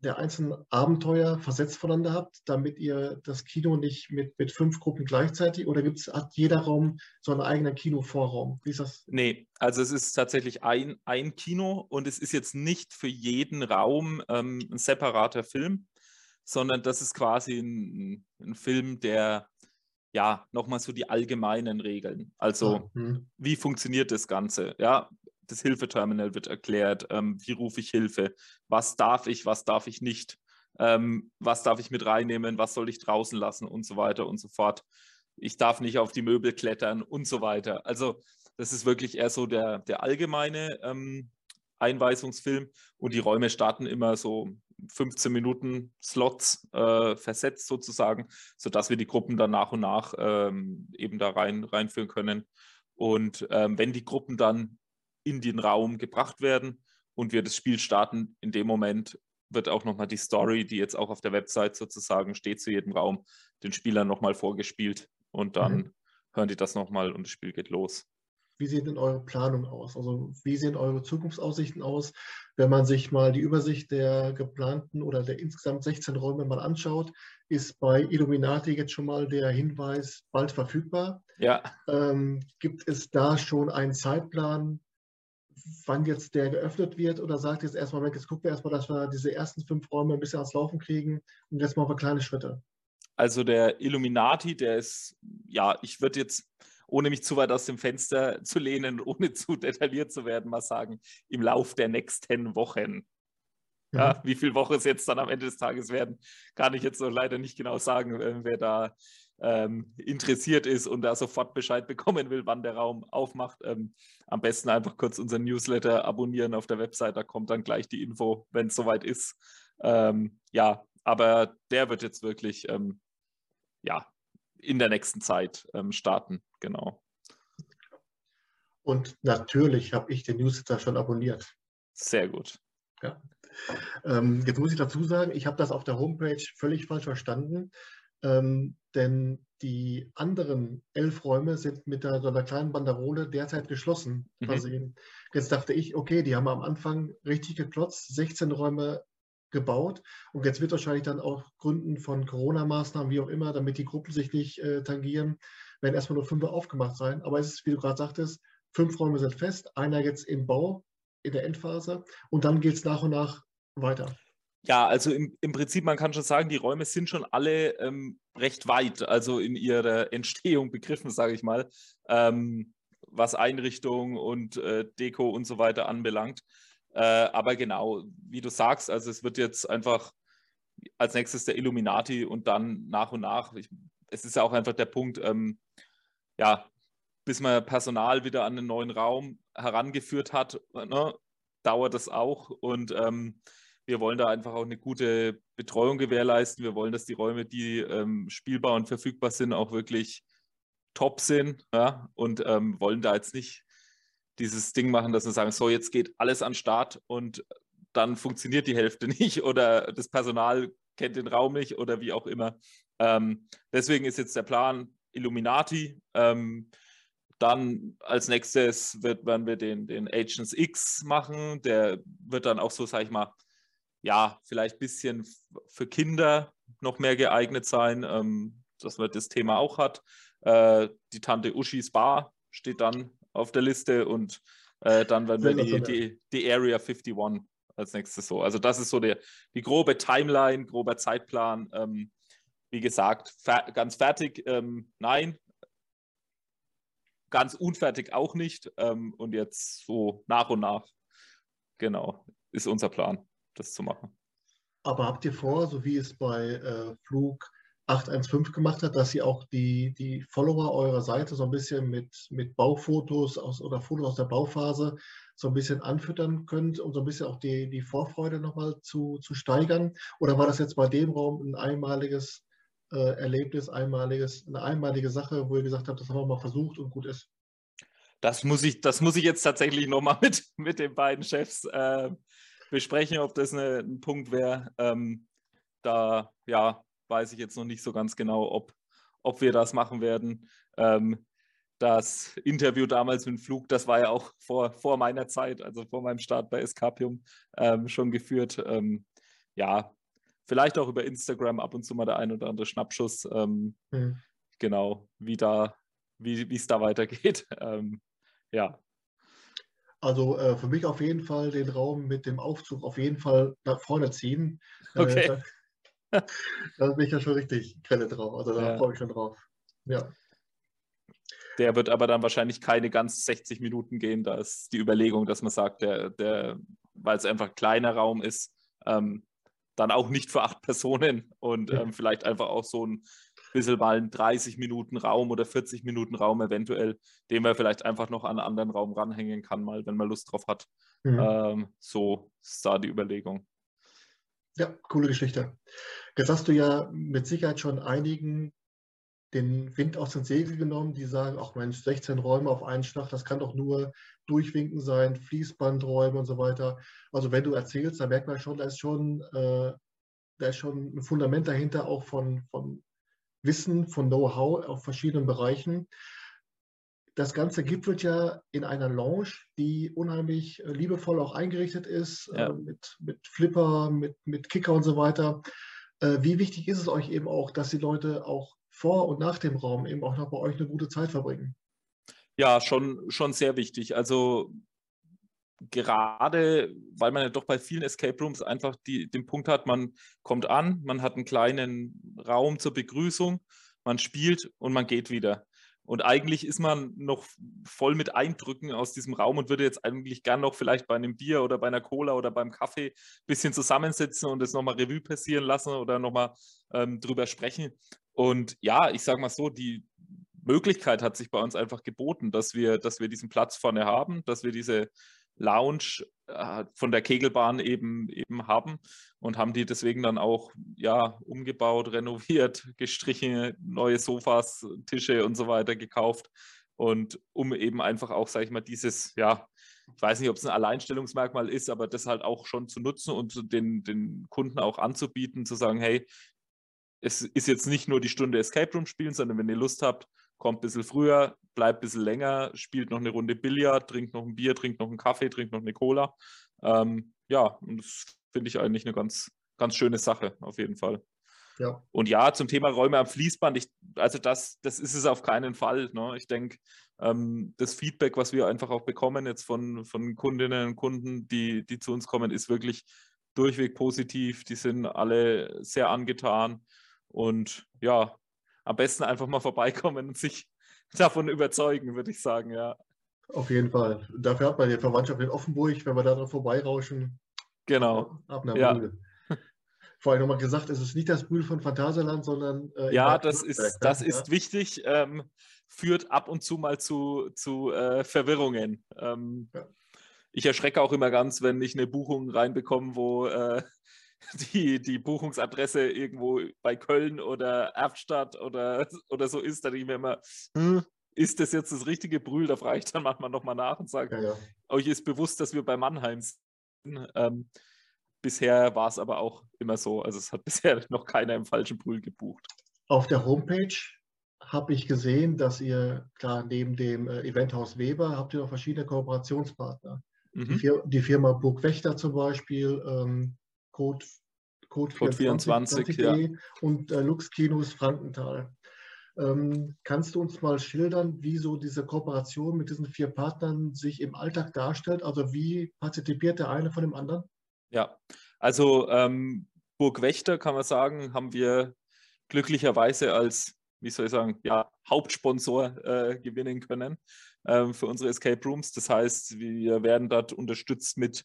der einzelnen Abenteuer versetzt voneinander habt, damit ihr das Kino nicht mit, mit fünf Gruppen gleichzeitig oder gibt's, hat jeder Raum so einen eigenen Kinovorraum? Wie ist das? Nee, also es ist tatsächlich ein, ein Kino und es ist jetzt nicht für jeden Raum ähm, ein separater Film, sondern das ist quasi ein, ein Film, der ja nochmal so die allgemeinen Regeln. Also, mhm. wie funktioniert das Ganze? Ja, das Hilfeterminal wird erklärt, ähm, wie rufe ich Hilfe, was darf ich, was darf ich nicht, ähm, was darf ich mit reinnehmen, was soll ich draußen lassen und so weiter und so fort. Ich darf nicht auf die Möbel klettern und so weiter. Also das ist wirklich eher so der, der allgemeine ähm, Einweisungsfilm und die Räume starten immer so 15 Minuten Slots äh, versetzt sozusagen, sodass wir die Gruppen dann nach und nach ähm, eben da rein, reinführen können. Und ähm, wenn die Gruppen dann in den Raum gebracht werden und wir das Spiel starten. In dem Moment wird auch nochmal die Story, die jetzt auch auf der Website sozusagen steht zu jedem Raum, den Spielern nochmal vorgespielt und dann mhm. hören die das nochmal und das Spiel geht los. Wie sieht denn eure Planung aus? Also wie sehen eure Zukunftsaussichten aus, wenn man sich mal die Übersicht der geplanten oder der insgesamt 16 Räume mal anschaut? Ist bei Illuminati jetzt schon mal der Hinweis bald verfügbar? Ja. Ähm, gibt es da schon einen Zeitplan, wann jetzt der geöffnet wird oder sagt jetzt erstmal, jetzt gucken wir erstmal, dass wir diese ersten fünf Räume ein bisschen ans Laufen kriegen und jetzt machen wir kleine Schritte. Also der Illuminati, der ist, ja, ich würde jetzt, ohne mich zu weit aus dem Fenster zu lehnen, (laughs) ohne zu detailliert zu werden, mal sagen, im Lauf der nächsten Wochen. Ja, mhm. wie viele Wochen es jetzt dann am Ende des Tages werden, kann ich jetzt so leider nicht genau sagen, wer da ähm, interessiert ist und da sofort Bescheid bekommen will, wann der Raum aufmacht, ähm, am besten einfach kurz unseren Newsletter abonnieren auf der Website, da kommt dann gleich die Info, wenn es soweit ist. Ähm, ja, aber der wird jetzt wirklich ähm, ja, in der nächsten Zeit ähm, starten, genau. Und natürlich habe ich den Newsletter schon abonniert. Sehr gut. Ja. Ähm, jetzt muss ich dazu sagen, ich habe das auf der Homepage völlig falsch verstanden. Ähm, denn die anderen elf Räume sind mit einer, so einer kleinen Banderole derzeit geschlossen mhm. versehen. Jetzt dachte ich, okay, die haben am Anfang richtig geklotzt, 16 Räume gebaut und jetzt wird wahrscheinlich dann auch Gründen von Corona-Maßnahmen, wie auch immer, damit die Gruppen sich nicht äh, tangieren, werden erstmal nur fünf aufgemacht sein. Aber es ist, wie du gerade sagtest, fünf Räume sind fest, einer jetzt im Bau, in der Endphase und dann geht es nach und nach weiter. Ja, also im, im Prinzip, man kann schon sagen, die Räume sind schon alle ähm, recht weit, also in ihrer Entstehung begriffen, sage ich mal, ähm, was Einrichtung und äh, Deko und so weiter anbelangt. Äh, aber genau, wie du sagst, also es wird jetzt einfach als nächstes der Illuminati und dann nach und nach, ich, es ist ja auch einfach der Punkt, ähm, ja, bis man Personal wieder an den neuen Raum herangeführt hat, ne, dauert das auch und ähm, wir wollen da einfach auch eine gute Betreuung gewährleisten. Wir wollen, dass die Räume, die ähm, spielbar und verfügbar sind, auch wirklich top sind. Ja? Und ähm, wollen da jetzt nicht dieses Ding machen, dass wir sagen, so, jetzt geht alles an Start und dann funktioniert die Hälfte (laughs) nicht oder das Personal kennt den Raum nicht oder wie auch immer. Ähm, deswegen ist jetzt der Plan Illuminati. Ähm, dann als nächstes wird, werden wir den, den Agents X machen. Der wird dann auch so, sag ich mal, ja, vielleicht ein bisschen für Kinder noch mehr geeignet sein, ähm, dass man das Thema auch hat. Äh, die Tante Uschis Bar steht dann auf der Liste und äh, dann werden wir die, die, die, Area 51 als nächstes so. Also das ist so der, die grobe Timeline, grober Zeitplan. Ähm, wie gesagt, fer ganz fertig, ähm, nein. Ganz unfertig auch nicht. Ähm, und jetzt so nach und nach, genau, ist unser Plan das zu machen. Aber habt ihr vor, so wie es bei äh, Flug 815 gemacht hat, dass ihr auch die, die Follower eurer Seite so ein bisschen mit, mit Baufotos aus, oder Fotos aus der Bauphase so ein bisschen anfüttern könnt, um so ein bisschen auch die, die Vorfreude nochmal zu, zu steigern? Oder war das jetzt bei dem Raum ein einmaliges äh, Erlebnis, einmaliges, eine einmalige Sache, wo ihr gesagt habt, das haben wir mal versucht und gut ist? Das muss ich, das muss ich jetzt tatsächlich nochmal mit, mit den beiden Chefs äh, besprechen, ob das eine, ein Punkt wäre, ähm, da ja weiß ich jetzt noch nicht so ganz genau, ob, ob wir das machen werden. Ähm, das Interview damals mit dem Flug, das war ja auch vor, vor meiner Zeit, also vor meinem Start bei Escapium ähm, schon geführt. Ähm, ja, vielleicht auch über Instagram ab und zu mal der ein oder andere Schnappschuss. Ähm, mhm. Genau, wie da, wie es da weitergeht. (laughs) Ähm, ja. Also äh, für mich auf jeden Fall den Raum mit dem Aufzug auf jeden Fall nach vorne ziehen. Äh, okay. Äh, da, da bin ich ja schon richtig Quelle drauf. Also da ja. freue ich schon drauf. Ja. Der wird aber dann wahrscheinlich keine ganz 60 Minuten gehen. Da ist die Überlegung, dass man sagt, der, der, weil es einfach ein kleiner Raum ist, ähm, dann auch nicht für acht Personen und ähm, vielleicht einfach auch so ein bisschen mal einen 30 Minuten Raum oder 40 Minuten Raum eventuell, den man vielleicht einfach noch an einen anderen Raum ranhängen kann, mal, wenn man Lust drauf hat. Mhm. Ähm, so ist da die Überlegung. Ja, coole Geschichte. Jetzt hast du ja mit Sicherheit schon einigen den Wind aus den Segeln genommen, die sagen, ach Mensch, 16 Räume auf einen Schlag, das kann doch nur Durchwinken sein, Fließbandräume und so weiter. Also wenn du erzählst, da merkt man schon, da ist schon, äh, da ist schon ein Fundament dahinter, auch von, von Wissen, von Know-how auf verschiedenen Bereichen. Das Ganze gipfelt ja in einer Lounge, die unheimlich äh, liebevoll auch eingerichtet ist, ja. äh, mit, mit Flipper, mit, mit Kicker und so weiter. Äh, wie wichtig ist es euch eben auch, dass die Leute auch vor und nach dem Raum eben auch noch bei euch eine gute Zeit verbringen? Ja, schon, schon sehr wichtig. Also gerade, weil man ja doch bei vielen Escape Rooms einfach die, den Punkt hat, man kommt an, man hat einen kleinen Raum zur Begrüßung, man spielt und man geht wieder. Und eigentlich ist man noch voll mit Eindrücken aus diesem Raum und würde jetzt eigentlich gern noch vielleicht bei einem Bier oder bei einer Cola oder beim Kaffee ein bisschen zusammensitzen und es nochmal Revue passieren lassen oder nochmal ähm, drüber sprechen. Und ja, ich sage mal so, die Möglichkeit hat sich bei uns einfach geboten, dass wir, dass wir diesen Platz vorne haben, dass wir diese Lounge äh, von der Kegelbahn eben, eben haben und haben die deswegen dann auch ja, umgebaut, renoviert, (laughs) gestrichen, neue Sofas, Tische und so weiter gekauft. Und um eben einfach auch, sage ich mal, dieses, ja, ich weiß nicht, ob es ein Alleinstellungsmerkmal ist, aber das halt auch schon zu nutzen und den, den Kunden auch anzubieten, zu sagen, hey, es ist jetzt nicht nur die Stunde Escape Room spielen, sondern wenn ihr Lust habt, kommt ein bisschen früher, bleibt ein bisschen länger, spielt noch eine Runde Billard, trinkt noch ein Bier, trinkt noch einen Kaffee, trinkt noch eine Cola. Ähm, ja, und das finde ich eigentlich eine ganz, ganz schöne Sache, auf jeden Fall. Ja. Und ja, zum Thema Räume am Fließband, ich, also das, das ist es auf keinen Fall. Ne? Ich denke, ähm, das Feedback, was wir einfach auch bekommen jetzt von, von Kundinnen und Kunden, die, die zu uns kommen, ist wirklich durchweg positiv. Die sind alle sehr angetan. Und ja, am besten einfach mal vorbeikommen und sich (laughs) davon überzeugen, würde ich sagen, ja. Auf jeden Fall. Dafür hat man die Verwandtschaft in Offenburg, wenn wir da dran vorbeirauschen. Genau. Ab nach ja. (laughs) Vor allem nochmal gesagt, es ist nicht das Brühl von Phantasialand, sondern. Äh, ja, das ist, das ist wichtig. Ähm, führt ab und zu mal zu, zu äh, Verwirrungen. Ähm, ja. Ich erschrecke auch immer ganz, wenn ich eine Buchung reinbekomme, wo äh, die, die Buchungsadresse irgendwo bei Köln oder Erftstadt oder, oder so ist, da denke ich mir immer, hm, ist das jetzt das richtige Brühl? Da frage ich dann manchmal nochmal nach und sage, ja, ja. euch ist bewusst, dass wir bei Mannheim sind. Ähm, bisher war es aber auch immer so. Also es hat (laughs) bisher noch keiner im falschen Brühl gebucht. Auf der Homepage habe ich gesehen, dass ihr, klar, neben dem äh, Eventhaus Weber habt ihr noch verschiedene Kooperationspartner. Mhm. Die, Fir die, Firma Burgwächter zum Beispiel, ähm, Code, Code, Code 24, 24 ja. und äh, Lux Kinos Frankenthal. Ähm, kannst du uns mal schildern, wie so diese Kooperation mit diesen vier Partnern sich im Alltag darstellt? Also wie partizipiert der eine von dem anderen? Ja, also ähm, Burg Wächter kann man sagen, haben wir glücklicherweise als, wie soll ich sagen, ja, Hauptsponsor äh, gewinnen können äh, für unsere Escape Rooms. Das heißt, wir werden dort unterstützt mit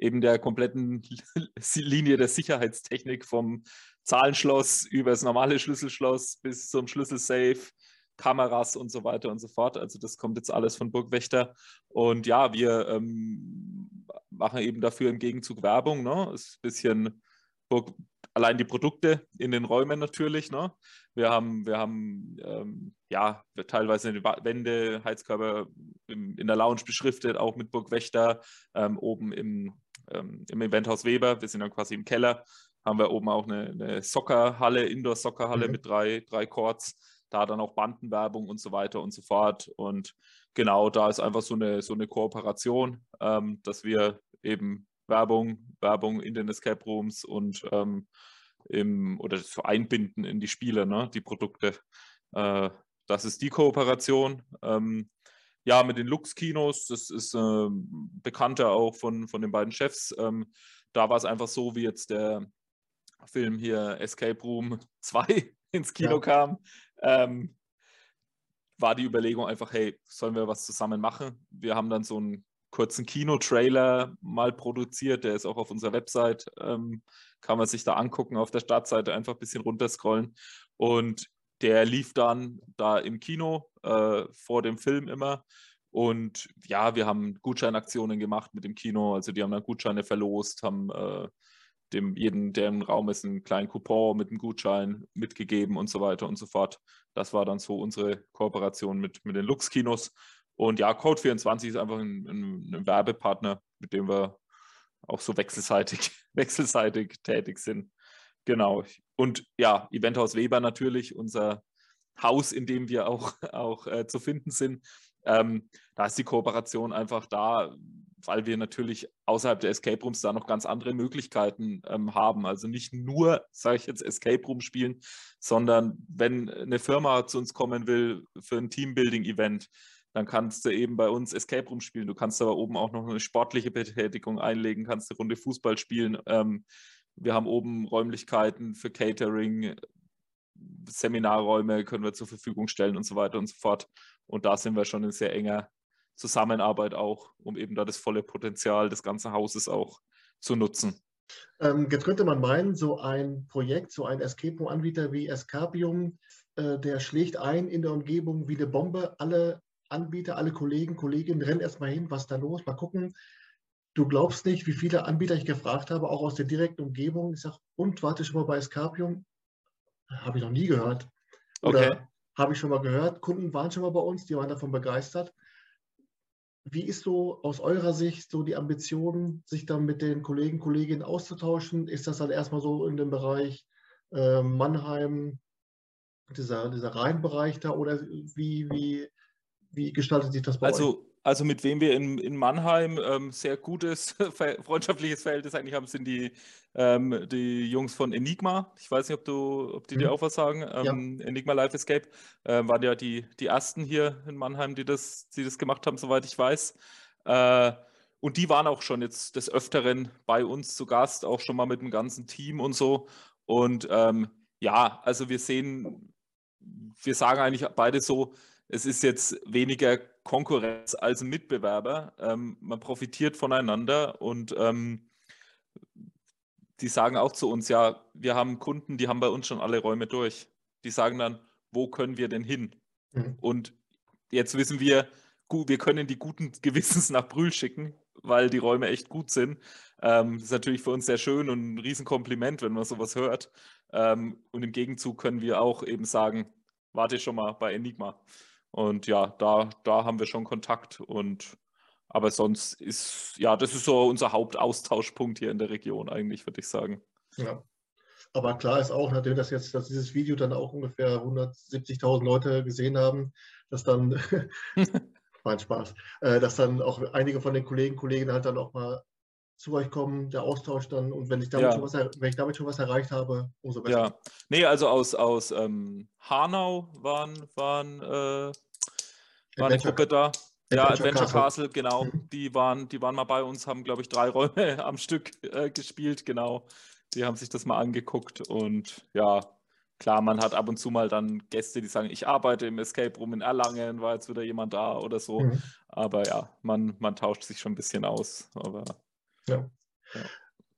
eben der kompletten (laughs) Linie der Sicherheitstechnik vom Zahlenschloss über das normale Schlüsselschloss bis zum Schlüsselsafe, Kameras und so weiter und so fort. Also das kommt jetzt alles von Burgwächter. Und ja, wir ähm, machen eben dafür im Gegenzug Werbung. Ne? Ist ein bisschen Burg, allein die Produkte in den Räumen natürlich. Ne? Wir haben, wir haben ähm, ja teilweise Wände, Heizkörper im, in der Lounge beschriftet, auch mit Burgwächter, ähm, oben im, ähm, im Eventhaus Weber. Wir sind dann quasi im Keller. haben wir oben auch eine, eine Soccerhalle, Indoor-Soccerhalle mhm. mit drei, drei Courts. Da dann auch Bandenwerbung und so weiter und so fort. Und genau, da ist einfach so eine, so eine Kooperation, ähm, dass wir eben Werbung, Werbung in den Escape Rooms und ähm, im, oder so einbinden in die Spiele, ne, die Produkte. Äh, das ist die Kooperation. Ähm, ja, mit den Lux-Kinos, das ist äh, bekannter auch von, von den beiden Chefs. Ähm, da war es einfach so, wie jetzt der Film hier Escape Room (laughs) 2 ins Kino ja. kam, ähm, war die Überlegung einfach, hey, sollen wir was zusammen machen? Wir haben dann so einen kurzen Kino-Trailer mal produziert, der ist auch auf unserer Website, ähm, kann man sich da angucken, auf der Startseite einfach ein bisschen runterscrollen. Und der lief dann da im Kino äh, vor dem Film immer. Und ja, wir haben Gutscheinaktionen gemacht mit dem Kino. Also die haben dann Gutscheine verlost, haben äh, dem jeden, der im Raum ist, einen kleinen Coupon mit einem Gutschein mitgegeben und so weiter und so fort. Das war dann so unsere Kooperation mit, mit den Lux-Kinos. Und ja, Code24 ist einfach ein, ein, ein, Werbepartner, mit dem wir auch so wechselseitig, (laughs) wechselseitig tätig sind. Genau. Und ja, Eventhaus Weber natürlich, unser Haus, in dem wir auch, (laughs) auch äh, zu finden sind. Ähm, da ist die Kooperation einfach da, weil wir natürlich außerhalb der Escape Rooms da noch ganz andere Möglichkeiten ähm, haben. Also nicht nur, sage ich jetzt, Escape Room spielen, sondern wenn eine Firma zu uns kommen will für ein Teambuilding-Event, dann kannst du eben bei uns Escape Room spielen. Du kannst aber oben auch noch eine sportliche Betätigung einlegen, kannst eine Runde Fußball spielen. Ähm, wir haben oben Räumlichkeiten für Catering, Seminarräume können wir zur Verfügung stellen und so weiter und so fort. Und da sind wir schon in sehr enger Zusammenarbeit auch, um eben da das volle Potenzial des ganzen Hauses auch zu nutzen. Ähm, jetzt könnte man meinen, so ein Projekt, so ein Escape Room-Anbieter wie Escapium, äh, der schlägt ein in der Umgebung wie eine Bombe. Alle Anbieter, alle Kollegen, Kolleginnen rennen erstmal hin, was da los, mal gucken. Du glaubst nicht, wie viele Anbieter ich gefragt habe, auch aus der direkten Umgebung. Ich sage, und warte schon mal bei Escapium? Habe ich noch nie gehört. Oder okay. habe ich schon mal gehört. Kunden waren schon mal bei uns, die waren davon begeistert. Wie ist so aus eurer Sicht so die Ambition, sich dann mit den Kollegen, Kolleginnen auszutauschen? Ist das dann erstmal so in dem Bereich äh, Mannheim, dieser, dieser Rheinbereich da oder wie, wie, wie gestaltet sich das bei also, euch? Also mit wem wir in, in Mannheim ähm, sehr gutes (laughs) freundschaftliches Verhältnis eigentlich haben, sind die, ähm, die Jungs von Enigma. Ich weiß nicht, ob, du, ob die mhm. dir auch was sagen. Ähm, ja. Enigma Life Escape äh, waren ja die, die ersten hier in Mannheim, die das, die das gemacht haben, soweit ich weiß. Äh, und die waren auch schon jetzt des Öfteren bei uns zu Gast, auch schon mal mit dem ganzen Team und so. Und ähm, ja, also wir sehen, wir sagen eigentlich beide so, es ist jetzt weniger Konkurrenz als Mitbewerber. Ähm, man profitiert voneinander und ähm, die sagen auch zu uns, ja, wir haben Kunden, die haben bei uns schon alle Räume durch. Die sagen dann, wo können wir denn hin? Mhm. Und jetzt wissen wir, gut, wir können die guten Gewissens nach Brühl schicken, weil die Räume echt gut sind. Ähm, das ist natürlich für uns sehr schön und ein Riesenkompliment, wenn man sowas hört. Ähm, und im Gegenzug können wir auch eben sagen, warte schon mal bei Enigma. Und ja, da, da haben wir schon Kontakt und aber sonst ist, ja, das ist so unser Hauptaustauschpunkt hier in der Region eigentlich, würde ich sagen. Ja. Aber klar ist auch, nachdem das jetzt, dass dieses Video dann auch ungefähr 170.000 Leute gesehen haben, dass dann, (laughs) (laughs) mein Spaß, äh, dass dann auch einige von den Kollegen, Kolleginnen halt dann auch mal zu euch kommen, der Austausch dann und wenn ich damit, ja. schon, was, wenn ich damit schon was erreicht habe, umso besser. Ja, nee, also aus, aus ähm, Hanau waren, waren, äh, war eine Gruppe da. Ja, Adventure Castle, Castle genau. Mhm. Die, waren, die waren mal bei uns, haben, glaube ich, drei Räume (laughs) am Stück äh, gespielt, genau. Die haben sich das mal angeguckt und ja, klar, man hat ab und zu mal dann Gäste, die sagen, ich arbeite im Escape Room in Erlangen, war jetzt wieder jemand da oder so. Mhm. Aber ja, man, man tauscht sich schon ein bisschen aus. Aber ja. ja.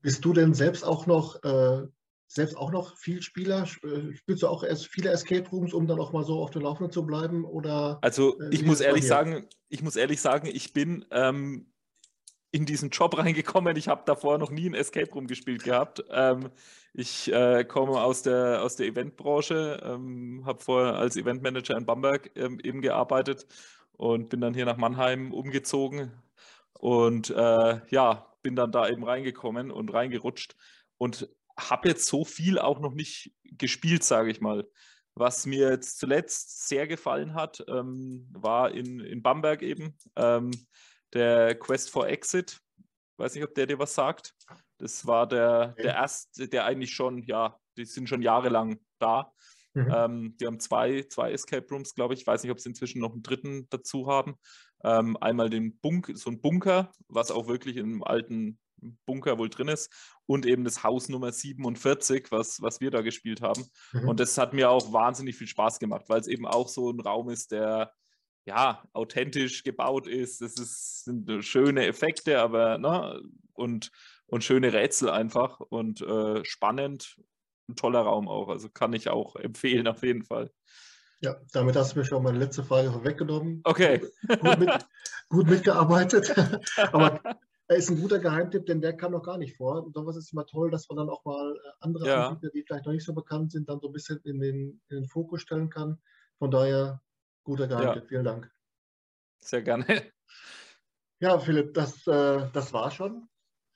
Bist du denn selbst auch noch äh, selbst auch noch viel Spieler? Äh, spielst du auch erst viele Escape Rooms, um dann auch mal so auf der Laufenden zu bleiben? Oder, also äh, ich muss ehrlich sagen, ich muss ehrlich sagen, ich bin ähm, in diesen Job (laughs) reingekommen. Ich habe davor noch nie ein Escape Room gespielt gehabt. Ähm, ich äh, komme aus der, aus der Eventbranche, ähm, habe vorher als Eventmanager in Bamberg ähm, eben gearbeitet und bin dann hier nach Mannheim umgezogen. Und äh, ja, bin dann da eben reingekommen und reingerutscht. Und habe jetzt so viel auch noch nicht gespielt, sage ich mal. Was mir jetzt zuletzt sehr gefallen hat, ähm, war in, in Bamberg eben ähm, der Quest for Exit. Weiß nicht, ob der dir was sagt. Das war der, der erste, der eigentlich schon, ja, die sind schon jahrelang da. Mhm. Ähm, die haben zwei, zwei Escape Rooms, glaube ich. Ich weiß nicht, ob sie inzwischen noch einen dritten dazu haben. Ähm, einmal den Bunk, so ein Bunker, was auch wirklich im alten Bunker wohl drin ist und eben das Haus Nummer 47, was, was wir da gespielt haben. Mhm. Und das hat mir auch wahnsinnig viel Spaß gemacht, weil es eben auch so ein Raum ist, der ja authentisch gebaut ist. Das ist, sind schöne Effekte, aber ne, und, und schöne Rätsel einfach und äh, spannend. Ein toller Raum auch. Also kann ich auch empfehlen, auf jeden Fall. Ja, damit hast du mir schon meine letzte Frage vorweggenommen. Okay. Gut, mit, gut mitgearbeitet. (laughs) Aber er ist ein guter Geheimtipp, denn der kam noch gar nicht vor. Und sowas ist immer toll, dass man dann auch mal äh, andere ja. Anbieter, die vielleicht noch nicht so bekannt sind, dann so ein bisschen in den, in den Fokus stellen kann. Von daher, guter Geheimtipp. Ja. Vielen Dank. Sehr gerne. Ja, Philipp, das, äh, das war schon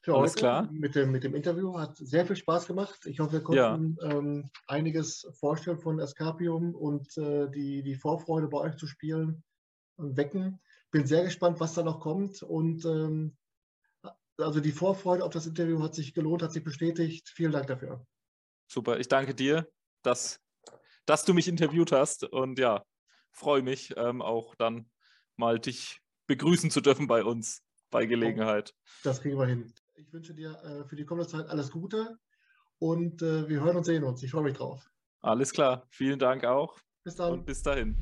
für Alles heute klar. Mit, dem, mit dem Interview. Hat sehr viel Spaß gemacht. Ich hoffe, wir konnten ja. ähm, einiges vorstellen von Escapium und äh, die, die Vorfreude bei euch zu spielen wecken. Bin sehr gespannt, was da noch kommt und ähm, also die Vorfreude auf das Interview hat sich gelohnt, hat sich bestätigt. Vielen Dank dafür. Super, ich danke dir, dass, dass du mich interviewt hast und ja, freue mich ähm, auch dann mal dich begrüßen zu dürfen bei uns bei Gelegenheit. Das kriegen wir hin. Ich wünsche dir äh, für die kommende Zeit alles Gute und äh, wir hören und sehen uns. Ich freue mich drauf. Alles klar. Vielen Dank auch. Bis dann. Und bis dahin.